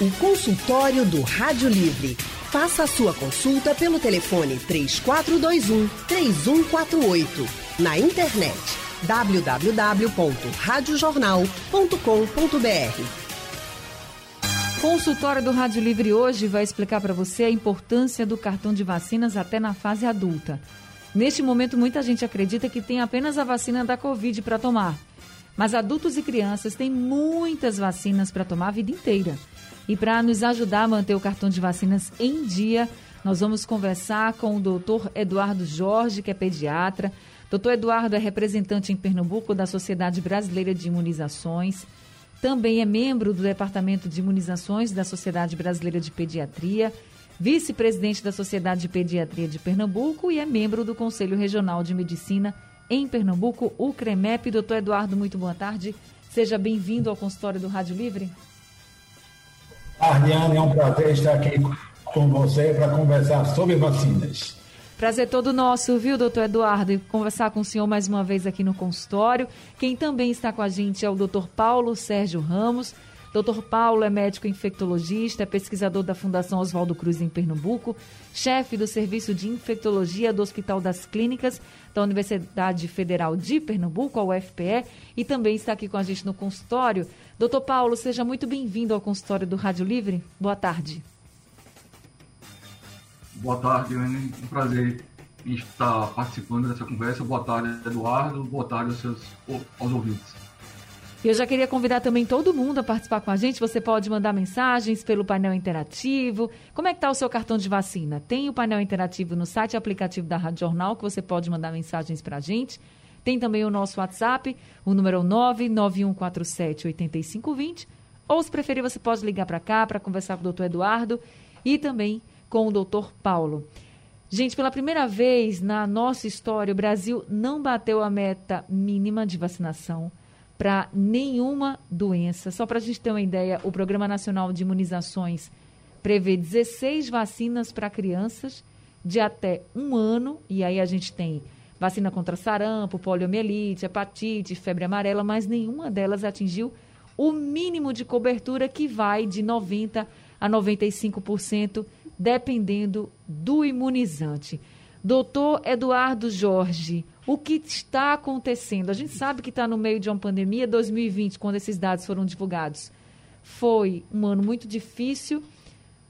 O consultório do Rádio Livre. Faça a sua consulta pelo telefone 3421 3148. Na internet www.radiojornal.com.br. Consultório do Rádio Livre hoje vai explicar para você a importância do cartão de vacinas até na fase adulta. Neste momento, muita gente acredita que tem apenas a vacina da Covid para tomar. Mas adultos e crianças têm muitas vacinas para tomar a vida inteira. E para nos ajudar a manter o cartão de vacinas em dia, nós vamos conversar com o doutor Eduardo Jorge, que é pediatra. Doutor Eduardo é representante em Pernambuco da Sociedade Brasileira de Imunizações. Também é membro do Departamento de Imunizações da Sociedade Brasileira de Pediatria, vice-presidente da Sociedade de Pediatria de Pernambuco e é membro do Conselho Regional de Medicina em Pernambuco, o CREMEP. Doutor Eduardo, muito boa tarde. Seja bem-vindo ao consultório do Rádio Livre. Arliane, é um prazer estar aqui com você para conversar sobre vacinas. Prazer todo nosso, viu, doutor Eduardo, conversar com o senhor mais uma vez aqui no consultório. Quem também está com a gente é o doutor Paulo Sérgio Ramos. Doutor Paulo é médico infectologista, é pesquisador da Fundação Oswaldo Cruz em Pernambuco, chefe do Serviço de Infectologia do Hospital das Clínicas da Universidade Federal de Pernambuco, a UFPE, e também está aqui com a gente no consultório. Doutor Paulo, seja muito bem-vindo ao consultório do Rádio Livre. Boa tarde. Boa tarde, Anne. Um prazer estar participando dessa conversa. Boa tarde, Eduardo. Boa tarde aos, seus, aos ouvintes. E eu já queria convidar também todo mundo a participar com a gente. Você pode mandar mensagens pelo painel interativo. Como é que está o seu cartão de vacina? Tem o painel interativo no site e aplicativo da Rádio Jornal, que você pode mandar mensagens para a gente. Tem também o nosso WhatsApp, o número 991478520. Ou, se preferir, você pode ligar para cá para conversar com o doutor Eduardo e também com o doutor Paulo. Gente, pela primeira vez na nossa história, o Brasil não bateu a meta mínima de vacinação para nenhuma doença. Só para a gente ter uma ideia, o Programa Nacional de Imunizações prevê 16 vacinas para crianças de até um ano, e aí a gente tem vacina contra sarampo, poliomielite, hepatite, febre amarela, mas nenhuma delas atingiu o mínimo de cobertura que vai de 90% a 95%, dependendo do imunizante. Doutor Eduardo Jorge, o que está acontecendo? A gente sabe que está no meio de uma pandemia, 2020, quando esses dados foram divulgados. Foi um ano muito difícil,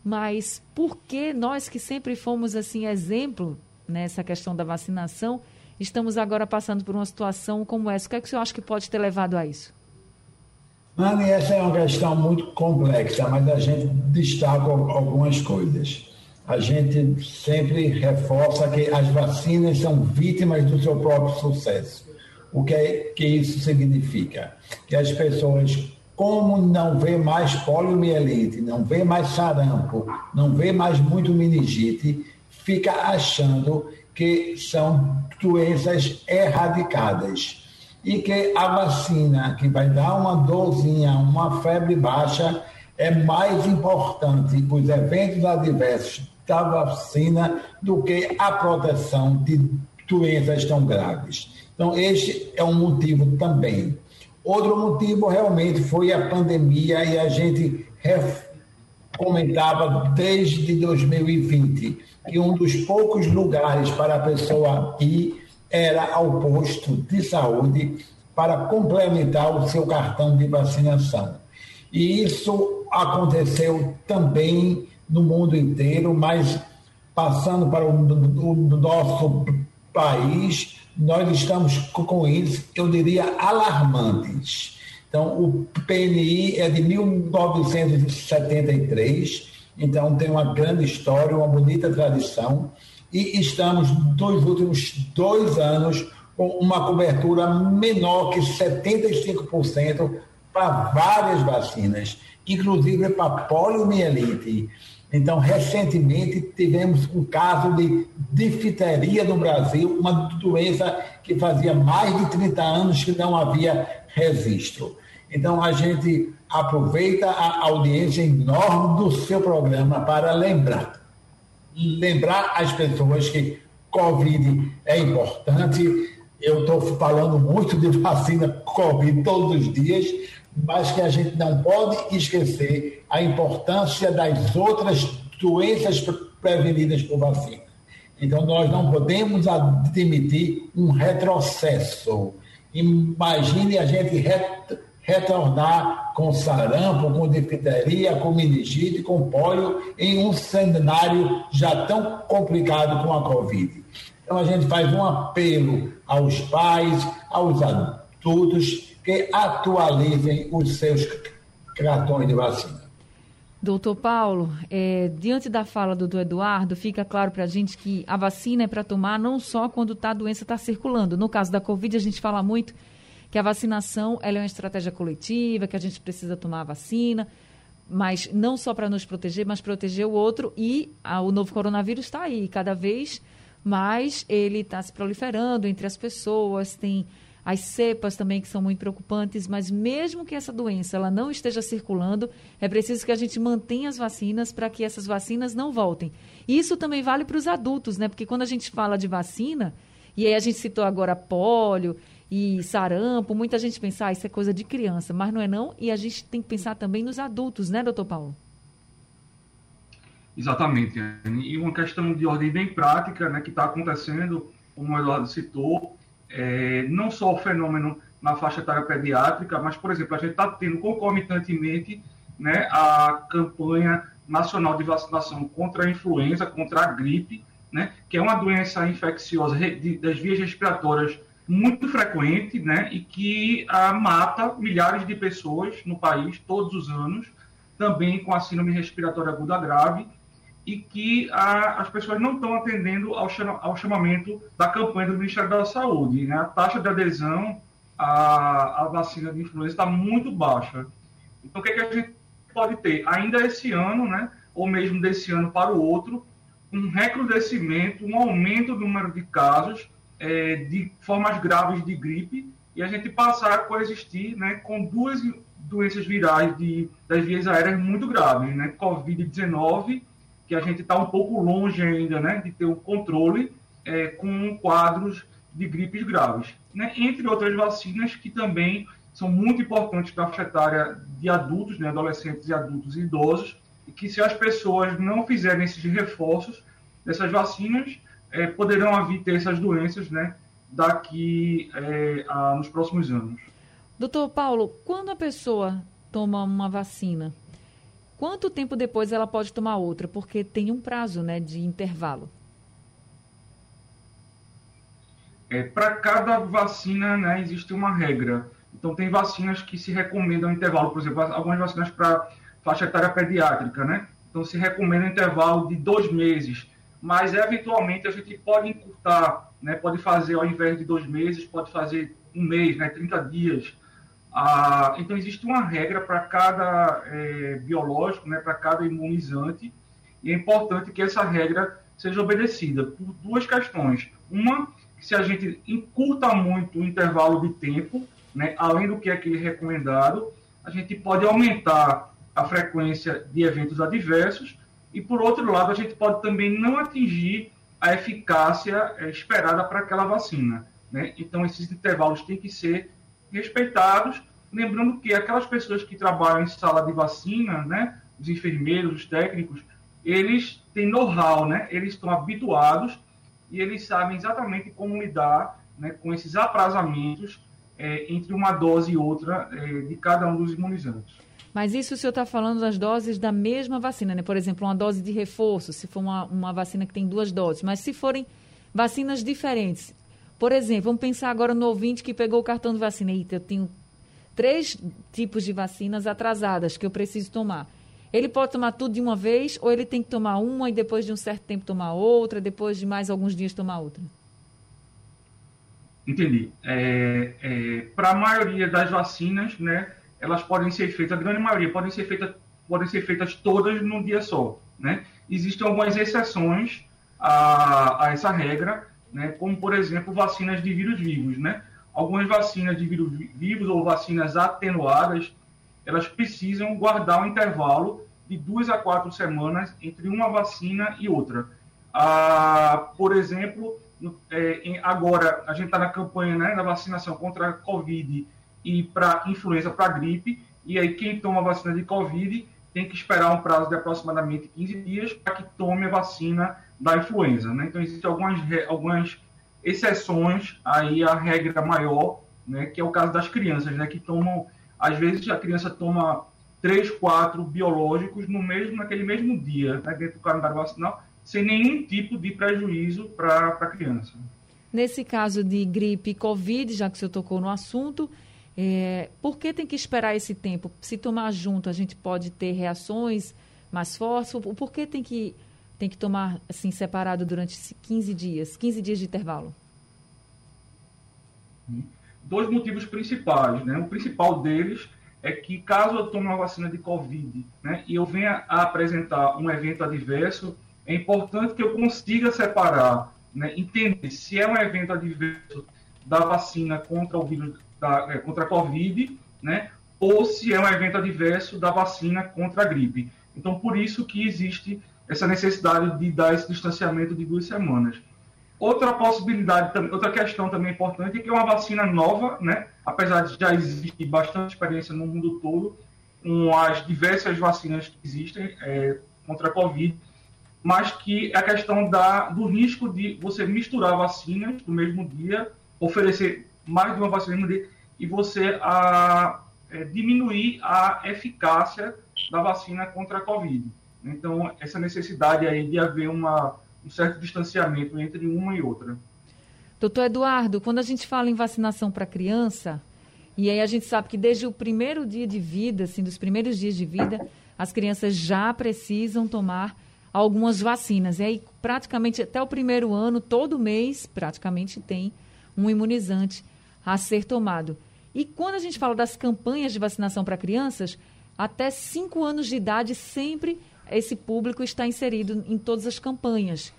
mas por que nós que sempre fomos assim exemplo nessa questão da vacinação, estamos agora passando por uma situação como essa? O que é que o senhor acha que pode ter levado a isso? Mani, essa é uma questão muito complexa, mas a gente destaca algumas coisas a gente sempre reforça que as vacinas são vítimas do seu próprio sucesso. O que, é, que isso significa? Que as pessoas, como não vê mais poliomielite, não vê mais sarampo, não vê mais muito meningite, fica achando que são doenças erradicadas e que a vacina que vai dar uma dorzinha, uma febre baixa, é mais importante os eventos adversos da vacina do que a proteção de doenças tão graves. Então, este é um motivo também. Outro motivo realmente foi a pandemia e a gente comentava desde 2020 que um dos poucos lugares para a pessoa ir era ao posto de saúde para complementar o seu cartão de vacinação. E isso aconteceu também no mundo inteiro, mas passando para o, o nosso país, nós estamos com isso, eu diria, alarmantes. Então, o PNI é de 1973, então tem uma grande história, uma bonita tradição, e estamos, nos últimos dois anos, com uma cobertura menor que 75% para várias vacinas, inclusive para poliomielite. Então, recentemente, tivemos um caso de difteria no Brasil, uma doença que fazia mais de 30 anos que não havia registro. Então, a gente aproveita a audiência enorme do seu programa para lembrar. Lembrar as pessoas que Covid é importante. Eu estou falando muito de vacina Covid todos os dias, mas que a gente não pode esquecer a importância das outras doenças prevenidas por vacina. Então, nós não podemos admitir um retrocesso. Imagine a gente retornar com sarampo, com difteria, com meningite, com polio, em um cenário já tão complicado com a Covid. Então, a gente faz um apelo aos pais, aos adultos, que atualizem os seus cartões de vacina. Doutor Paulo, é, diante da fala do, do Eduardo, fica claro para a gente que a vacina é para tomar não só quando tá, a doença está circulando. No caso da Covid, a gente fala muito que a vacinação é uma estratégia coletiva, que a gente precisa tomar a vacina, mas não só para nos proteger, mas proteger o outro. E a, o novo coronavírus está aí, cada vez mais ele está se proliferando entre as pessoas, tem as cepas também que são muito preocupantes, mas mesmo que essa doença ela não esteja circulando, é preciso que a gente mantenha as vacinas para que essas vacinas não voltem. Isso também vale para os adultos, né? Porque quando a gente fala de vacina, e aí a gente citou agora pólio e sarampo, muita gente pensa, ah, isso é coisa de criança, mas não é não, e a gente tem que pensar também nos adultos, né, doutor Paulo? Exatamente, e uma questão de ordem bem prática, né, que está acontecendo, como o Eduardo citou, é, não só o fenômeno na faixa etária pediátrica, mas, por exemplo, a gente está tendo concomitantemente né, a campanha nacional de vacinação contra a influenza, contra a gripe, né, que é uma doença infecciosa de, das vias respiratórias muito frequente né, e que ah, mata milhares de pessoas no país todos os anos, também com a síndrome respiratória aguda grave e que a, as pessoas não estão atendendo ao, chama, ao, chamamento da campanha do Ministério da Saúde. Né? A taxa de adesão à, à vacina de influenza está muito baixa. Então, o que, é que a gente pode ter? Ainda esse ano, né, ou mesmo desse ano para o outro, um recrudescimento, um aumento do número de casos é, de formas graves de gripe e a gente passar a coexistir né, com duas doenças virais de, das vias aéreas muito graves, né? Covid-19 que a gente está um pouco longe ainda né, de ter o controle é, com quadros de gripes graves. Né? Entre outras vacinas que também são muito importantes para a faixa etária de adultos, né, adolescentes e adultos e idosos, e que se as pessoas não fizerem esses reforços dessas vacinas, é, poderão vir ter essas doenças né, daqui é, a, nos próximos anos. Doutor Paulo, quando a pessoa toma uma vacina, Quanto tempo depois ela pode tomar outra? Porque tem um prazo né, de intervalo. É, Para cada vacina né, existe uma regra. Então, tem vacinas que se recomendam intervalo, por exemplo, algumas vacinas para faixa etária pediátrica, né? Então, se recomenda intervalo de dois meses, mas eventualmente a gente pode encurtar, né? Pode fazer ao invés de dois meses, pode fazer um mês, né? 30 dias. Ah, então, existe uma regra para cada é, biológico, né, para cada imunizante, e é importante que essa regra seja obedecida por duas questões. Uma, se a gente encurta muito o intervalo de tempo, né, além do que é aquele recomendado, a gente pode aumentar a frequência de eventos adversos, e por outro lado, a gente pode também não atingir a eficácia é, esperada para aquela vacina. Né? Então, esses intervalos têm que ser respeitados, lembrando que aquelas pessoas que trabalham em sala de vacina, né, os enfermeiros, os técnicos, eles têm know-how, né, eles estão habituados e eles sabem exatamente como lidar né, com esses aprazamentos é, entre uma dose e outra é, de cada um dos imunizantes. Mas isso o senhor está falando das doses da mesma vacina, né? Por exemplo, uma dose de reforço, se for uma, uma vacina que tem duas doses. Mas se forem vacinas diferentes, por exemplo, vamos pensar agora no ouvinte que pegou o cartão de vacina. Eita, eu tenho três tipos de vacinas atrasadas que eu preciso tomar. Ele pode tomar tudo de uma vez ou ele tem que tomar uma e depois de um certo tempo tomar outra, depois de mais alguns dias tomar outra? Entendi. É, é, Para a maioria das vacinas, né, elas podem ser feitas, a grande maioria podem ser feitas, podem ser feitas todas num dia só. Né? Existem algumas exceções a, a essa regra, né, como, por exemplo, vacinas de vírus vivos. Né? Algumas vacinas de vírus vivos ou vacinas atenuadas, elas precisam guardar um intervalo de duas a quatro semanas entre uma vacina e outra. Ah, por exemplo, é, agora a gente está na campanha né, da vacinação contra a Covid e para influenza, para gripe. E aí, quem toma a vacina de Covid tem que esperar um prazo de aproximadamente 15 dias para que tome a vacina da influenza. Né? Então, existem algumas, algumas exceções aí à regra maior, né, que é o caso das crianças, né, que tomam, às vezes a criança toma três, quatro biológicos no mesmo, naquele mesmo dia, né, dentro do calendário vacinal, sem nenhum tipo de prejuízo para a criança. Nesse caso de gripe e Covid, já que o senhor tocou no assunto, é, por que tem que esperar esse tempo? Se tomar junto, a gente pode ter reações mais fortes? Por que tem que, tem que tomar assim separado durante 15 dias, 15 dias de intervalo? Dois motivos principais. Né? O principal deles é que caso eu tome uma vacina de Covid né, e eu venha a apresentar um evento adverso, é importante que eu consiga separar, né, entender se é um evento adverso da vacina contra o vírus da, é, contra a Covid, né, ou se é um evento adverso da vacina contra a gripe. Então, por isso que existe essa necessidade de dar esse distanciamento de duas semanas. Outra possibilidade, outra questão também importante é que é uma vacina nova, né? apesar de já existir bastante experiência no mundo todo com as diversas vacinas que existem é, contra a Covid, mas que é a questão da, do risco de você misturar vacinas no mesmo dia, oferecer mais de uma vacina no mesmo dia, e você a, é, diminuir a eficácia da vacina contra a Covid. Então, essa necessidade aí de haver uma, um certo distanciamento entre uma e outra. Doutor Eduardo, quando a gente fala em vacinação para criança, e aí a gente sabe que desde o primeiro dia de vida, assim, dos primeiros dias de vida, as crianças já precisam tomar algumas vacinas. E aí, praticamente até o primeiro ano, todo mês, praticamente tem um imunizante a ser tomado. E quando a gente fala das campanhas de vacinação para crianças, até 5 anos de idade, sempre esse público está inserido em todas as campanhas,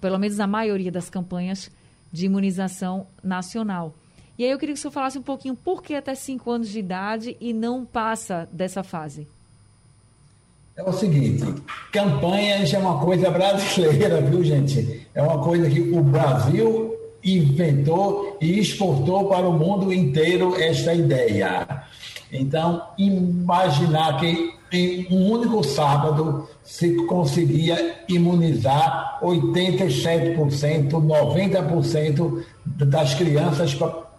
pelo menos a maioria das campanhas de imunização nacional. E aí eu queria que o senhor falasse um pouquinho por que até 5 anos de idade e não passa dessa fase. É o seguinte, campanhas é uma coisa brasileira, viu, gente? É uma coisa que o Brasil inventou e exportou para o mundo inteiro esta ideia. Então, imaginar que em um único sábado se conseguia imunizar 87%, 90% das crianças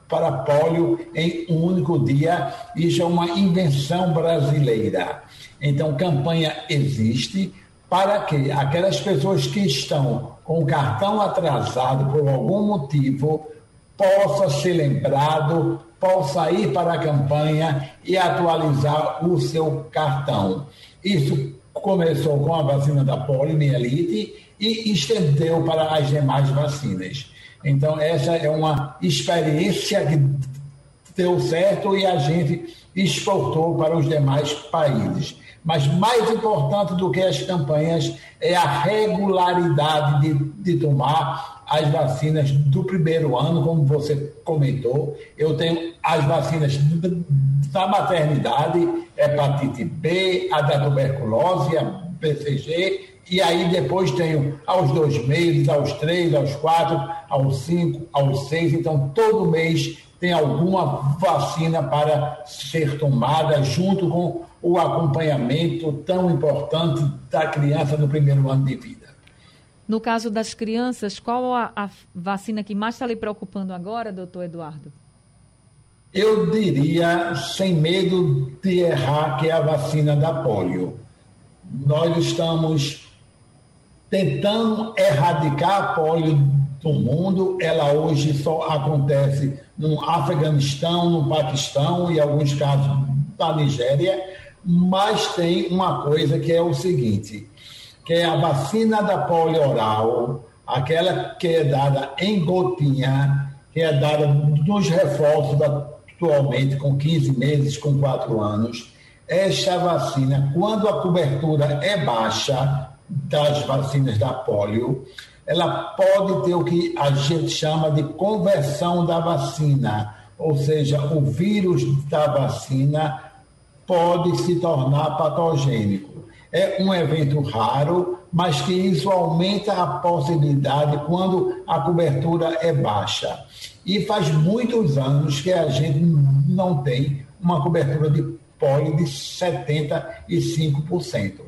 para pólio em um único dia, isso é uma invenção brasileira. Então, campanha existe para que aquelas pessoas que estão com o cartão atrasado por algum motivo possa ser lembrado, possa ir para a campanha e atualizar o seu cartão. Isso começou com a vacina da poliomielite e estendeu para as demais vacinas. Então, essa é uma experiência que deu certo e a gente exportou para os demais países. Mas mais importante do que as campanhas é a regularidade de, de tomar as vacinas do primeiro ano, como você comentou. Eu tenho as vacinas da maternidade, hepatite B, a da tuberculose, a BCG, e aí depois tenho aos dois meses, aos três, aos quatro, aos cinco, aos seis. Então, todo mês tem alguma vacina para ser tomada junto com o acompanhamento tão importante da criança no primeiro ano de vida. No caso das crianças, qual a, a vacina que mais está lhe preocupando agora, doutor Eduardo? Eu diria, sem medo de errar, que é a vacina da polio. Nós estamos tentando erradicar a polio do mundo. Ela hoje só acontece no Afeganistão, no Paquistão e, alguns casos, na Nigéria mas tem uma coisa que é o seguinte, que é a vacina da polio oral, aquela que é dada em gotinha, que é dada nos reforços atualmente com 15 meses, com 4 anos. Esta vacina, quando a cobertura é baixa das vacinas da polio, ela pode ter o que a gente chama de conversão da vacina, ou seja, o vírus da vacina pode se tornar patogênico. É um evento raro, mas que isso aumenta a possibilidade quando a cobertura é baixa. E faz muitos anos que a gente não tem uma cobertura de poli de 75%.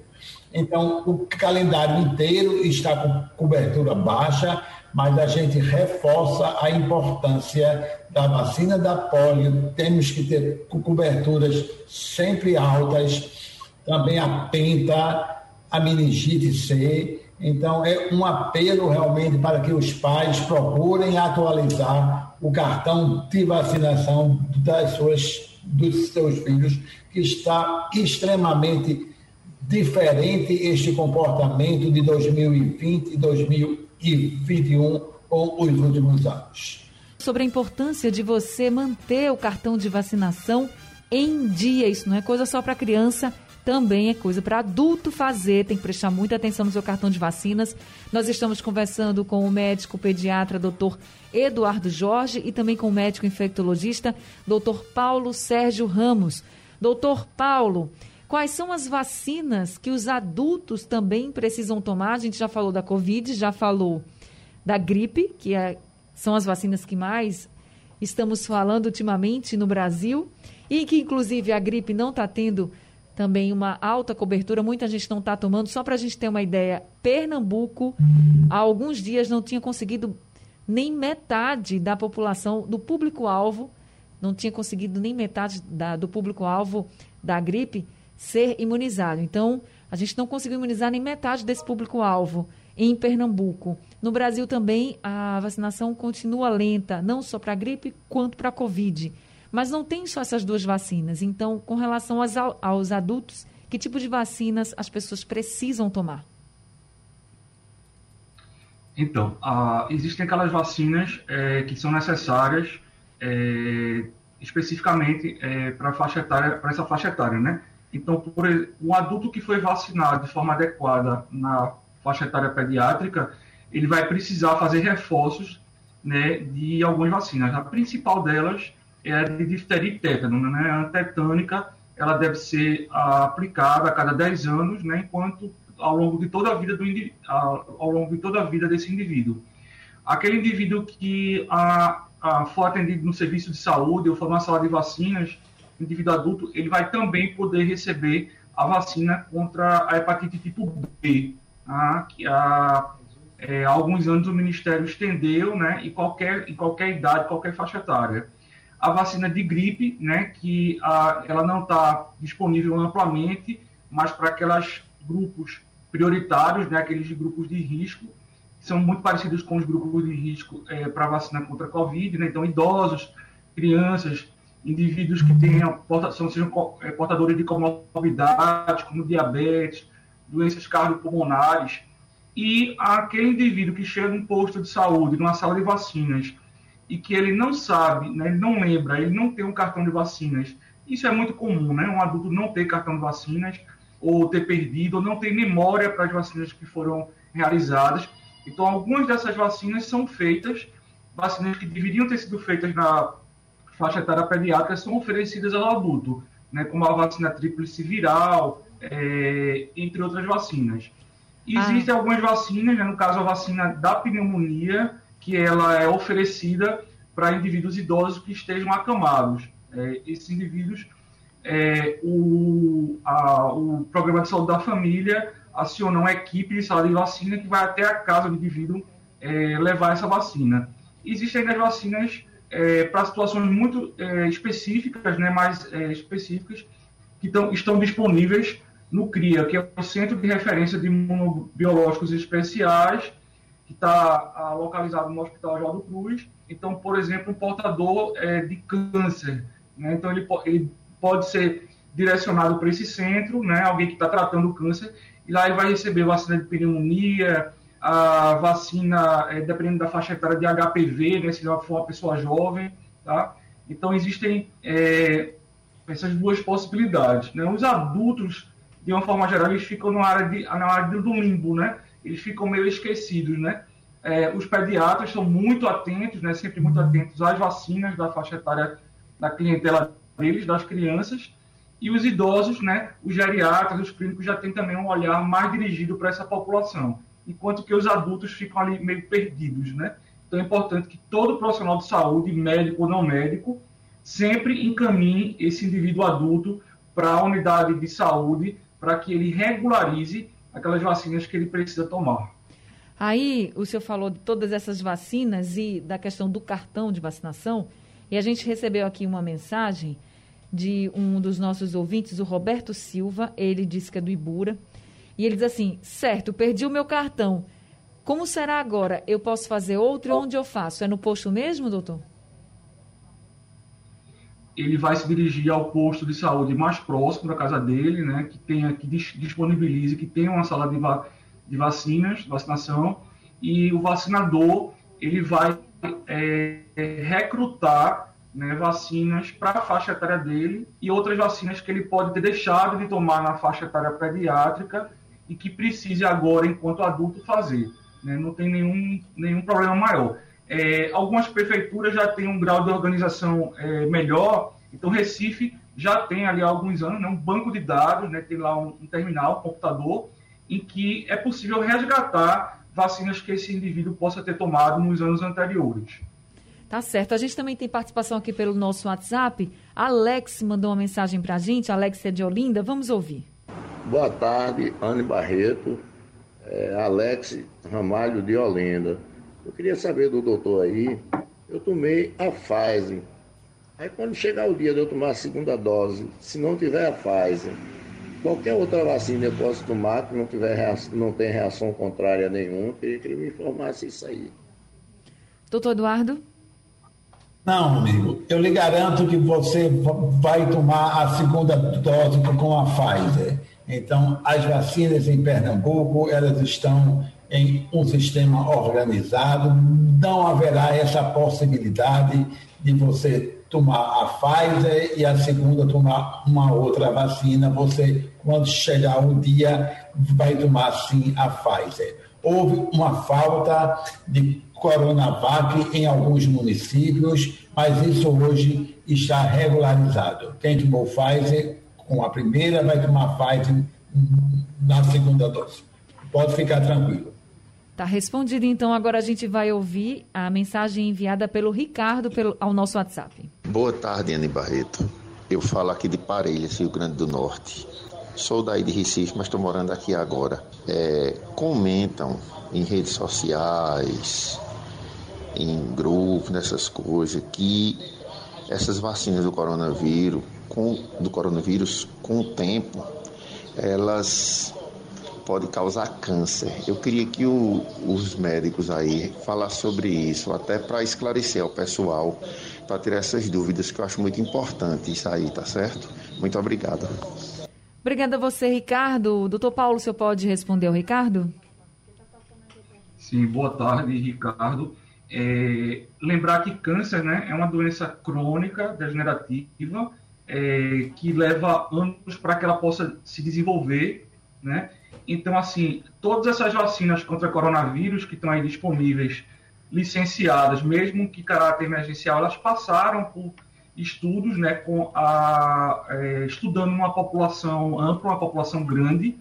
Então, o calendário inteiro está com cobertura baixa, mas a gente reforça a importância da vacina da polio. Temos que ter coberturas sempre altas, também a penta, a meningite C. Então, é um apelo realmente para que os pais procurem atualizar o cartão de vacinação das suas, dos seus filhos, que está extremamente diferente este comportamento de 2020 e 2021 com os últimos anos. Sobre a importância de você manter o cartão de vacinação em dia, isso não é coisa só para criança, também é coisa para adulto fazer, tem que prestar muita atenção no seu cartão de vacinas. Nós estamos conversando com o médico pediatra Dr. Eduardo Jorge e também com o médico infectologista Dr. Paulo Sérgio Ramos. Doutor Paulo, Quais são as vacinas que os adultos também precisam tomar? A gente já falou da Covid, já falou da gripe, que é, são as vacinas que mais estamos falando ultimamente no Brasil, e que inclusive a gripe não está tendo também uma alta cobertura, muita gente não está tomando. Só para a gente ter uma ideia, Pernambuco, há alguns dias não tinha conseguido nem metade da população, do público-alvo, não tinha conseguido nem metade da, do público-alvo da gripe ser imunizado. Então, a gente não conseguiu imunizar nem metade desse público-alvo em Pernambuco. No Brasil também a vacinação continua lenta, não só para a gripe quanto para a Covid. Mas não tem só essas duas vacinas. Então, com relação aos, aos adultos, que tipo de vacinas as pessoas precisam tomar? Então, existem aquelas vacinas é, que são necessárias é, especificamente é, para faixa etária, para essa faixa etária, né? Então, por um adulto que foi vacinado de forma adequada na faixa etária pediátrica, ele vai precisar fazer reforços né, de algumas vacinas. A principal delas é a de difteria e tétano. Né? A tetânica ela deve ser aplicada a cada 10 anos, né, enquanto ao longo de toda a vida do ao longo de toda a vida desse indivíduo. Aquele indivíduo que a, a, for atendido no serviço de saúde ou for numa sala de vacinas, indivíduo adulto, ele vai também poder receber a vacina contra a hepatite tipo B, tá? que há, é, há alguns anos o Ministério estendeu, né, em qualquer, em qualquer idade, qualquer faixa etária. A vacina de gripe, né, que a, ela não está disponível amplamente, mas para aqueles grupos prioritários, né, aqueles grupos de risco, que são muito parecidos com os grupos de risco é, para vacina contra a Covid, né, então idosos, crianças, indivíduos que tenham, são, sejam é, portadores de comorbidades, como diabetes, doenças cardiopulmonares, e aquele indivíduo que chega num posto de saúde, numa sala de vacinas, e que ele não sabe, né, ele não lembra, ele não tem um cartão de vacinas. Isso é muito comum, né? Um adulto não ter cartão de vacinas, ou ter perdido, ou não ter memória para as vacinas que foram realizadas. Então, algumas dessas vacinas são feitas, vacinas que deveriam ter sido feitas na faixa etária pediátrica são oferecidas ao adulto, né, como a vacina tríplice viral, é, entre outras vacinas. Existem ah. algumas vacinas, né, no caso a vacina da pneumonia, que ela é oferecida para indivíduos idosos que estejam acamados. É, esses indivíduos, é, o, a, o Programa de Saúde da Família aciona uma equipe de sala de vacina que vai até a casa do indivíduo é, levar essa vacina. Existem ainda as vacinas é, para situações muito é, específicas, né, mais é, específicas, que tão, estão disponíveis no CRIA, que é o Centro de Referência de Imunobiológicos Especiais, que está ah, localizado no Hospital Oswaldo Cruz. Então, por exemplo, um portador é, de câncer. Né? Então, ele, ele, pode ser direcionado para esse centro, né? alguém que está tratando câncer, e lá ele vai receber vacina de pneumonia, a vacina, é, dependendo da faixa etária de HPV, né, se for uma pessoa jovem, tá? Então, existem é, essas duas possibilidades. Né? Os adultos, de uma forma geral, eles ficam na área, de, na área do limbo, né? Eles ficam meio esquecidos, né? É, os pediatras são muito atentos, né? Sempre muito atentos às vacinas da faixa etária da clientela deles, das crianças, e os idosos, né? Os geriatras, os clínicos já têm também um olhar mais dirigido para essa população enquanto que os adultos ficam ali meio perdidos, né? Então é importante que todo profissional de saúde, médico ou não médico, sempre encaminhe esse indivíduo adulto para a unidade de saúde para que ele regularize aquelas vacinas que ele precisa tomar. Aí, o senhor falou de todas essas vacinas e da questão do cartão de vacinação, e a gente recebeu aqui uma mensagem de um dos nossos ouvintes, o Roberto Silva, ele disse que é do Ibura, e ele diz assim: certo, perdi o meu cartão. Como será agora? Eu posso fazer outro? Onde eu faço? É no posto mesmo, doutor? Ele vai se dirigir ao posto de saúde mais próximo da casa dele, né, que tenha, que disponibilize, que tenha uma sala de, va de vacinas, vacinação, e o vacinador ele vai é, recrutar né, vacinas para a faixa etária dele e outras vacinas que ele pode ter deixado de tomar na faixa etária pediátrica e que precise agora, enquanto adulto, fazer né? não tem nenhum, nenhum problema maior. É, algumas prefeituras já têm um grau de organização é, melhor, então Recife já tem ali há alguns anos né, um banco de dados, né, tem lá um, um terminal, um computador, em que é possível resgatar vacinas que esse indivíduo possa ter tomado nos anos anteriores. Tá certo. A gente também tem participação aqui pelo nosso WhatsApp. Alex mandou uma mensagem para a gente. Alex é de Olinda. Vamos ouvir. Boa tarde, Anne Barreto é, Alex Ramalho de Olinda. Eu queria saber do doutor aí, eu tomei a Pfizer. Aí quando chegar o dia de eu tomar a segunda dose, se não tiver a Pfizer, qualquer outra vacina eu posso tomar que não, tiver reação, não tem reação contrária nenhuma, eu queria que ele me informasse isso aí. Doutor Eduardo? Não, amigo, eu lhe garanto que você vai tomar a segunda dose com a Pfizer. Então, as vacinas em Pernambuco, elas estão em um sistema organizado, não haverá essa possibilidade de você tomar a Pfizer e a segunda tomar uma outra vacina. Você, quando chegar o dia, vai tomar sim a Pfizer. Houve uma falta de Coronavac em alguns municípios, mas isso hoje está regularizado. Quem tomou Pfizer com a primeira, vai tomar Pfizer na segunda dose. Pode ficar tranquilo. Tá respondido, então. Agora a gente vai ouvir a mensagem enviada pelo Ricardo pelo, ao nosso WhatsApp. Boa tarde, Anne Barreto. Eu falo aqui de Parelhas, Rio Grande do Norte. Sou daí de Recife, mas estou morando aqui agora. É, comentam em redes sociais, em grupos, nessas coisas, que essas vacinas do coronavírus, com, do coronavírus, com o tempo, elas podem causar câncer. Eu queria que o, os médicos aí falassem sobre isso, até para esclarecer ao pessoal, para tirar essas dúvidas, que eu acho muito importante isso aí, tá certo? Muito obrigado. Obrigada a você, Ricardo. Doutor Paulo, o senhor pode responder ao Ricardo? Sim, boa tarde, Ricardo. É, lembrar que câncer né, é uma doença crônica, degenerativa, é, que leva anos para que ela possa se desenvolver, né? Então, assim, todas essas vacinas contra coronavírus que estão aí disponíveis, licenciadas, mesmo que caráter emergencial, elas passaram por estudos, né, com a, é, estudando uma população ampla, uma população grande,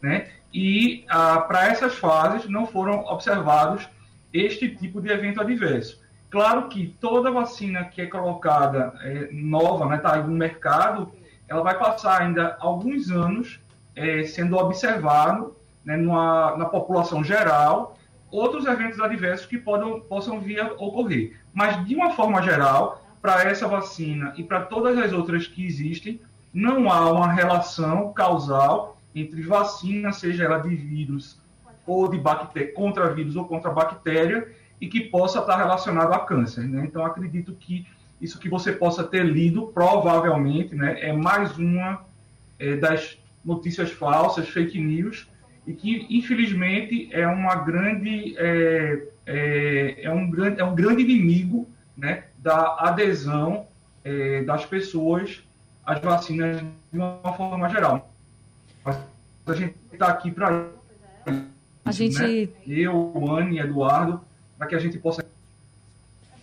né? E para essas fases não foram observados este tipo de evento adverso. Claro que toda vacina que é colocada é, nova, está né, tá aí no mercado, ela vai passar ainda alguns anos é, sendo observado né, numa, na população geral outros eventos adversos que podam, possam vir a ocorrer. Mas, de uma forma geral, para essa vacina e para todas as outras que existem, não há uma relação causal entre vacina, seja ela de vírus ou de bactéria, contra vírus ou contra bactéria, e que possa estar relacionado a câncer. Né? Então, acredito que isso que você possa ter lido, provavelmente, né, é mais uma é, das notícias falsas, fake news, e que, infelizmente, é uma grande, é, é, é um, grande, é um grande inimigo né, da adesão é, das pessoas às vacinas de uma forma geral. Mas a gente está aqui para a gente... Né? Eu, Anne, Eduardo, para que a gente possa.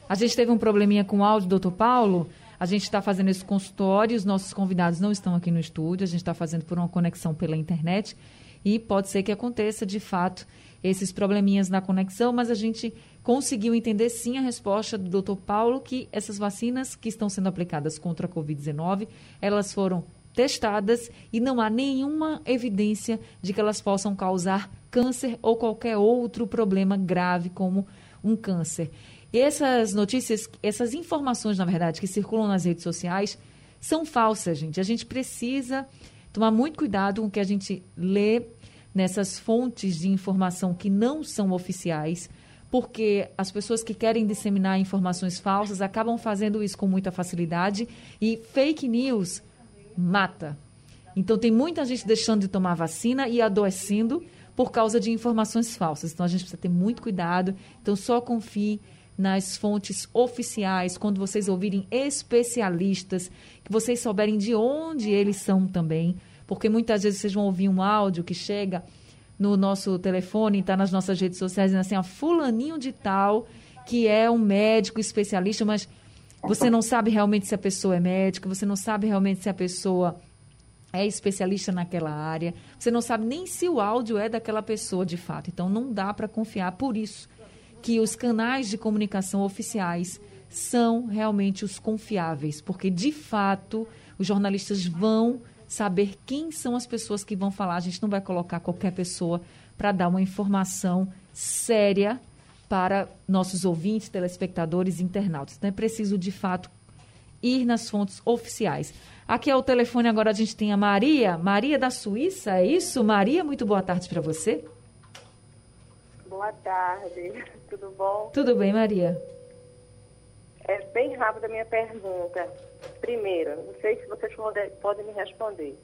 A gente teve um probleminha com o áudio, doutor Paulo. A gente está fazendo esse consultório, os nossos convidados não estão aqui no estúdio, a gente está fazendo por uma conexão pela internet. e pode ser que aconteça de fato esses probleminhas na conexão, mas a gente conseguiu entender sim a resposta do Dr. Paulo que essas vacinas que estão sendo aplicadas contra a COVID-19, elas foram testadas e não há nenhuma evidência de que elas possam causar câncer ou qualquer outro problema grave como um câncer. E essas notícias, essas informações, na verdade, que circulam nas redes sociais, são falsas, gente. A gente precisa tomar muito cuidado com o que a gente lê nessas fontes de informação que não são oficiais, porque as pessoas que querem disseminar informações falsas acabam fazendo isso com muita facilidade e fake news mata. Então tem muita gente deixando de tomar vacina e adoecendo por causa de informações falsas. Então a gente precisa ter muito cuidado. Então só confie nas fontes oficiais, quando vocês ouvirem especialistas, que vocês souberem de onde eles são também, porque muitas vezes vocês vão ouvir um áudio que chega no nosso telefone, está nas nossas redes sociais, dizendo assim, a fulaninho de tal, que é um médico especialista, mas você não sabe realmente se a pessoa é médica, você não sabe realmente se a pessoa é especialista naquela área, você não sabe nem se o áudio é daquela pessoa de fato. Então não dá para confiar. Por isso que os canais de comunicação oficiais são realmente os confiáveis, porque de fato os jornalistas vão saber quem são as pessoas que vão falar. A gente não vai colocar qualquer pessoa para dar uma informação séria para nossos ouvintes, telespectadores internautas. Então é preciso, de fato, ir nas fontes oficiais. Aqui é o telefone, agora a gente tem a Maria, Maria da Suíça, é isso? Maria, muito boa tarde para você. Boa tarde, tudo bom? Tudo bem, Maria. É bem rápida a minha pergunta. Primeiro, não sei se vocês podem me responder.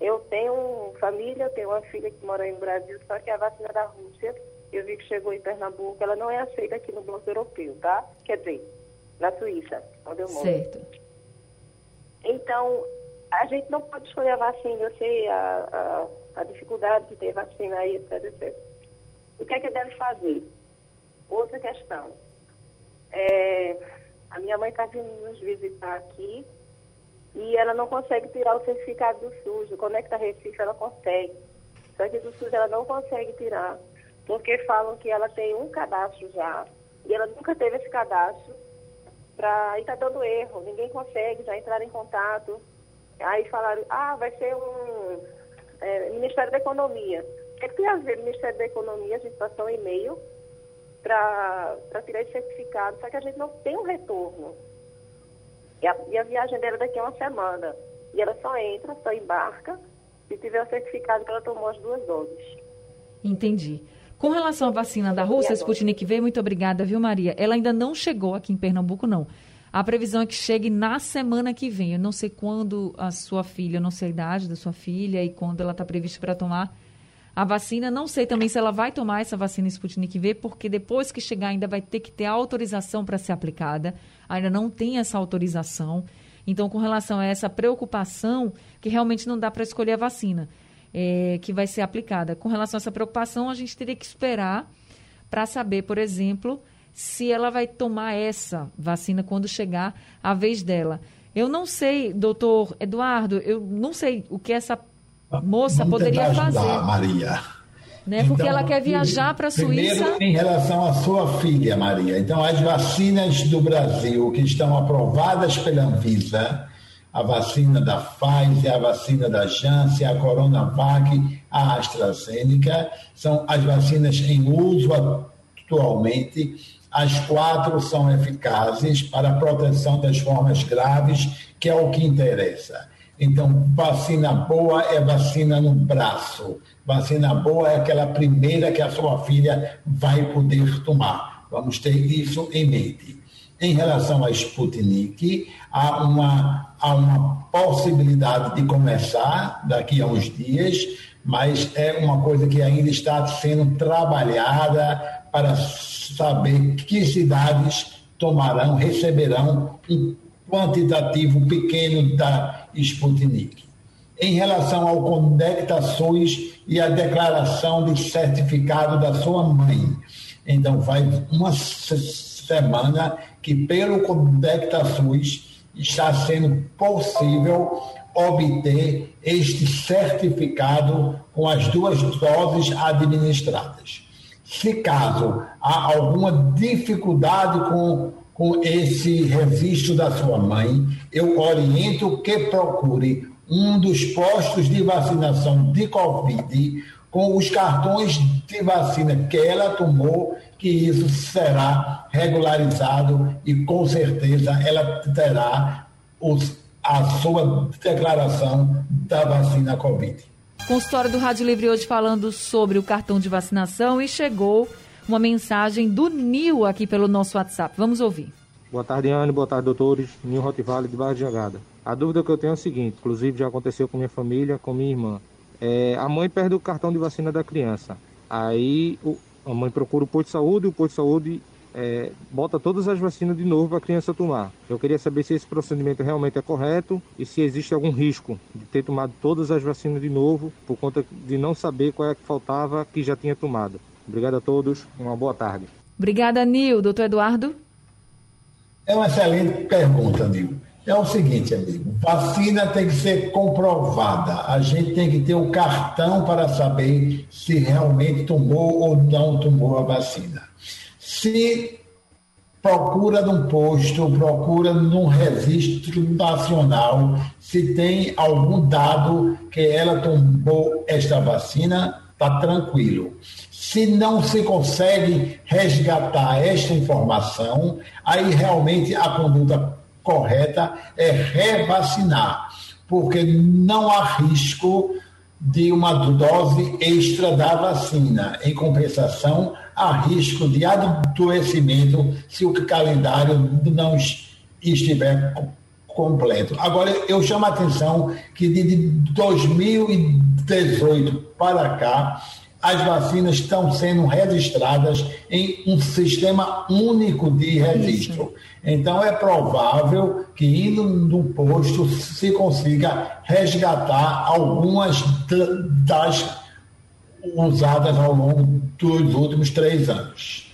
Eu tenho família, eu tenho uma filha que mora no Brasil, só que a vacina da Rússia eu vi que chegou em Pernambuco, ela não é aceita aqui no bloco europeu, tá? Quer dizer, na Suíça, onde eu moro. Certo. Então, a gente não pode escolher a vacina, eu sei a, a, a dificuldade de ter vacina aí, etc, etc. O que é que deve fazer? Outra questão. É, a minha mãe está vindo nos visitar aqui e ela não consegue tirar o certificado do SUS. Conecta Recife ela consegue. Só que do SUS ela não consegue tirar porque falam que ela tem um cadastro já e ela nunca teve esse cadastro pra, e está dando erro, ninguém consegue já entrar em contato. Aí falaram, ah, vai ser um é, Ministério da Economia. O que, é que tem a ver Ministério da Economia? A gente passou um e-mail para tirar esse certificado, só que a gente não tem um retorno. E a, e a viagem dela daqui a uma semana. E ela só entra, só embarca, se tiver o certificado que ela tomou as duas doses. Entendi. Com relação à vacina da Rússia, Sputnik V, muito obrigada, viu, Maria? Ela ainda não chegou aqui em Pernambuco, não. A previsão é que chegue na semana que vem. Eu não sei quando a sua filha, eu não sei a idade da sua filha e quando ela está prevista para tomar a vacina. Não sei também se ela vai tomar essa vacina Sputnik V, porque depois que chegar ainda vai ter que ter autorização para ser aplicada. Ainda não tem essa autorização. Então, com relação a essa preocupação, que realmente não dá para escolher a vacina é, que vai ser aplicada. Com relação a essa preocupação, a gente teria que esperar para saber, por exemplo, se ela vai tomar essa vacina quando chegar a vez dela. Eu não sei, doutor Eduardo, eu não sei o que essa moça Vamos poderia ajudar, fazer. Maria. Né? Porque então, ela quer viajar para a Suíça. Primeiro, em relação à sua filha, Maria. Então, as vacinas do Brasil que estão aprovadas pela Anvisa, a vacina da Pfizer, a vacina da Janssen, a Coronavac, a AstraZeneca, são as vacinas em uso atualmente. As quatro são eficazes para a proteção das formas graves, que é o que interessa. Então, vacina boa é vacina no braço. Vacina boa é aquela primeira que a sua filha vai poder tomar. Vamos ter isso em mente. Em relação à Sputnik, há uma, há uma possibilidade de começar daqui a uns dias, mas é uma coisa que ainda está sendo trabalhada para saber que cidades tomarão, receberão um quantitativo pequeno da Sputnik. Em relação ao Conecta SUS e a declaração de certificado da sua mãe, então vai uma semana que pelo Conecta SUS está sendo possível obter este certificado com as duas doses administradas. Se caso há alguma dificuldade com, com esse registro da sua mãe, eu oriento que procure um dos postos de vacinação de Covid com os cartões de vacina que ela tomou, que isso será regularizado e com certeza ela terá os, a sua declaração da vacina Covid. Consultório do Rádio Livre hoje falando sobre o cartão de vacinação e chegou uma mensagem do Nil aqui pelo nosso WhatsApp. Vamos ouvir. Boa tarde, Anne. Boa tarde, doutores. Nil Rotivale, de Barra de Jangada. A dúvida que eu tenho é o seguinte, inclusive já aconteceu com minha família, com minha irmã. É, a mãe perde o cartão de vacina da criança. Aí o, a mãe procura o posto de saúde e o posto de saúde é, bota todas as vacinas de novo para a criança tomar. Eu queria saber se esse procedimento realmente é correto e se existe algum risco de ter tomado todas as vacinas de novo por conta de não saber qual é que faltava que já tinha tomado. Obrigado a todos, uma boa tarde. Obrigada, Nil. Doutor Eduardo? É uma excelente pergunta, Nil. É o seguinte, amigo, vacina tem que ser comprovada. A gente tem que ter o um cartão para saber se realmente tomou ou não tomou a vacina. Se procura num posto, procura num registro nacional, se tem algum dado que ela tomou esta vacina, está tranquilo. Se não se consegue resgatar esta informação, aí realmente a conduta correta é revacinar, porque não há risco de uma dose extra da vacina. Em compensação, há risco de adoecimento se o calendário não estiver completo. Agora, eu chamo a atenção que de 2018 para cá, as vacinas estão sendo registradas em um sistema único de registro. Então, é provável que, indo no posto, se consiga resgatar algumas das usadas ao longo dos últimos três anos.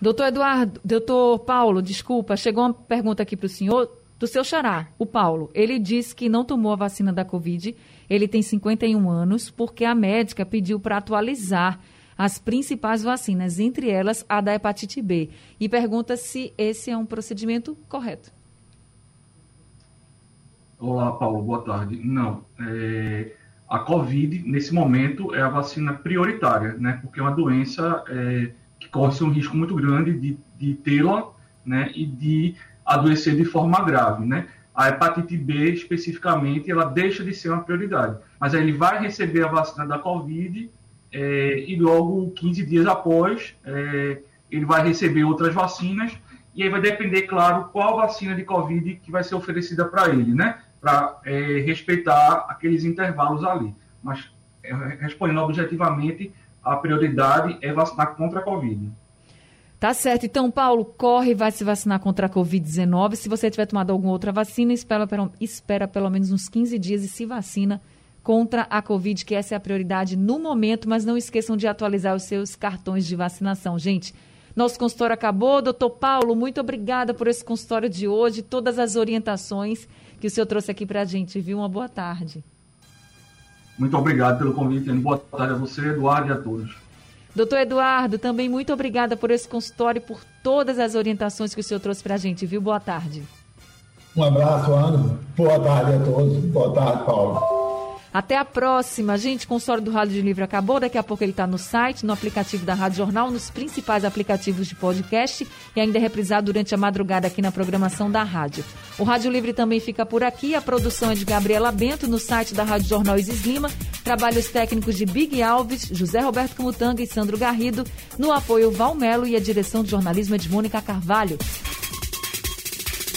Doutor Eduardo, doutor Paulo, desculpa, chegou uma pergunta aqui para o senhor do seu xará, o Paulo. Ele disse que não tomou a vacina da Covid, ele tem 51 anos, porque a médica pediu para atualizar as principais vacinas, entre elas a da hepatite B, e pergunta se esse é um procedimento correto. Olá, Paulo, boa tarde. Não, é, a Covid, nesse momento, é a vacina prioritária, né, porque é uma doença é, que corre um risco muito grande de, de tê-la né, e de adoecer de forma grave, né? A hepatite B, especificamente, ela deixa de ser uma prioridade. Mas aí ele vai receber a vacina da Covid é, e logo 15 dias após é, ele vai receber outras vacinas e aí vai depender, claro, qual vacina de Covid que vai ser oferecida para ele, né? Para é, respeitar aqueles intervalos ali. Mas, é, respondendo objetivamente, a prioridade é vacinar contra a Covid. Tá certo. Então, Paulo, corre e vai se vacinar contra a Covid-19. Se você tiver tomado alguma outra vacina, espera, espera pelo menos uns 15 dias e se vacina contra a Covid, que essa é a prioridade no momento, mas não esqueçam de atualizar os seus cartões de vacinação. Gente, nosso consultório acabou. Doutor Paulo, muito obrigada por esse consultório de hoje, todas as orientações que o senhor trouxe aqui para a gente, viu? Uma boa tarde. Muito obrigado pelo convite. Boa tarde a você, Eduardo, e a todos. Doutor Eduardo, também muito obrigada por esse consultório e por todas as orientações que o senhor trouxe para a gente, viu? Boa tarde. Um abraço, Ana. Boa tarde a todos. Boa tarde, Paulo. Até a próxima. Gente, consórcio do Rádio de Livro acabou. Daqui a pouco ele está no site, no aplicativo da Rádio Jornal, nos principais aplicativos de podcast e ainda é reprisado durante a madrugada aqui na programação da rádio. O Rádio Livre também fica por aqui. A produção é de Gabriela Bento no site da Rádio Jornal Isis Lima. Trabalhos técnicos de Big Alves, José Roberto Camutanga e Sandro Garrido. No apoio Valmelo e a direção de jornalismo é de Mônica Carvalho.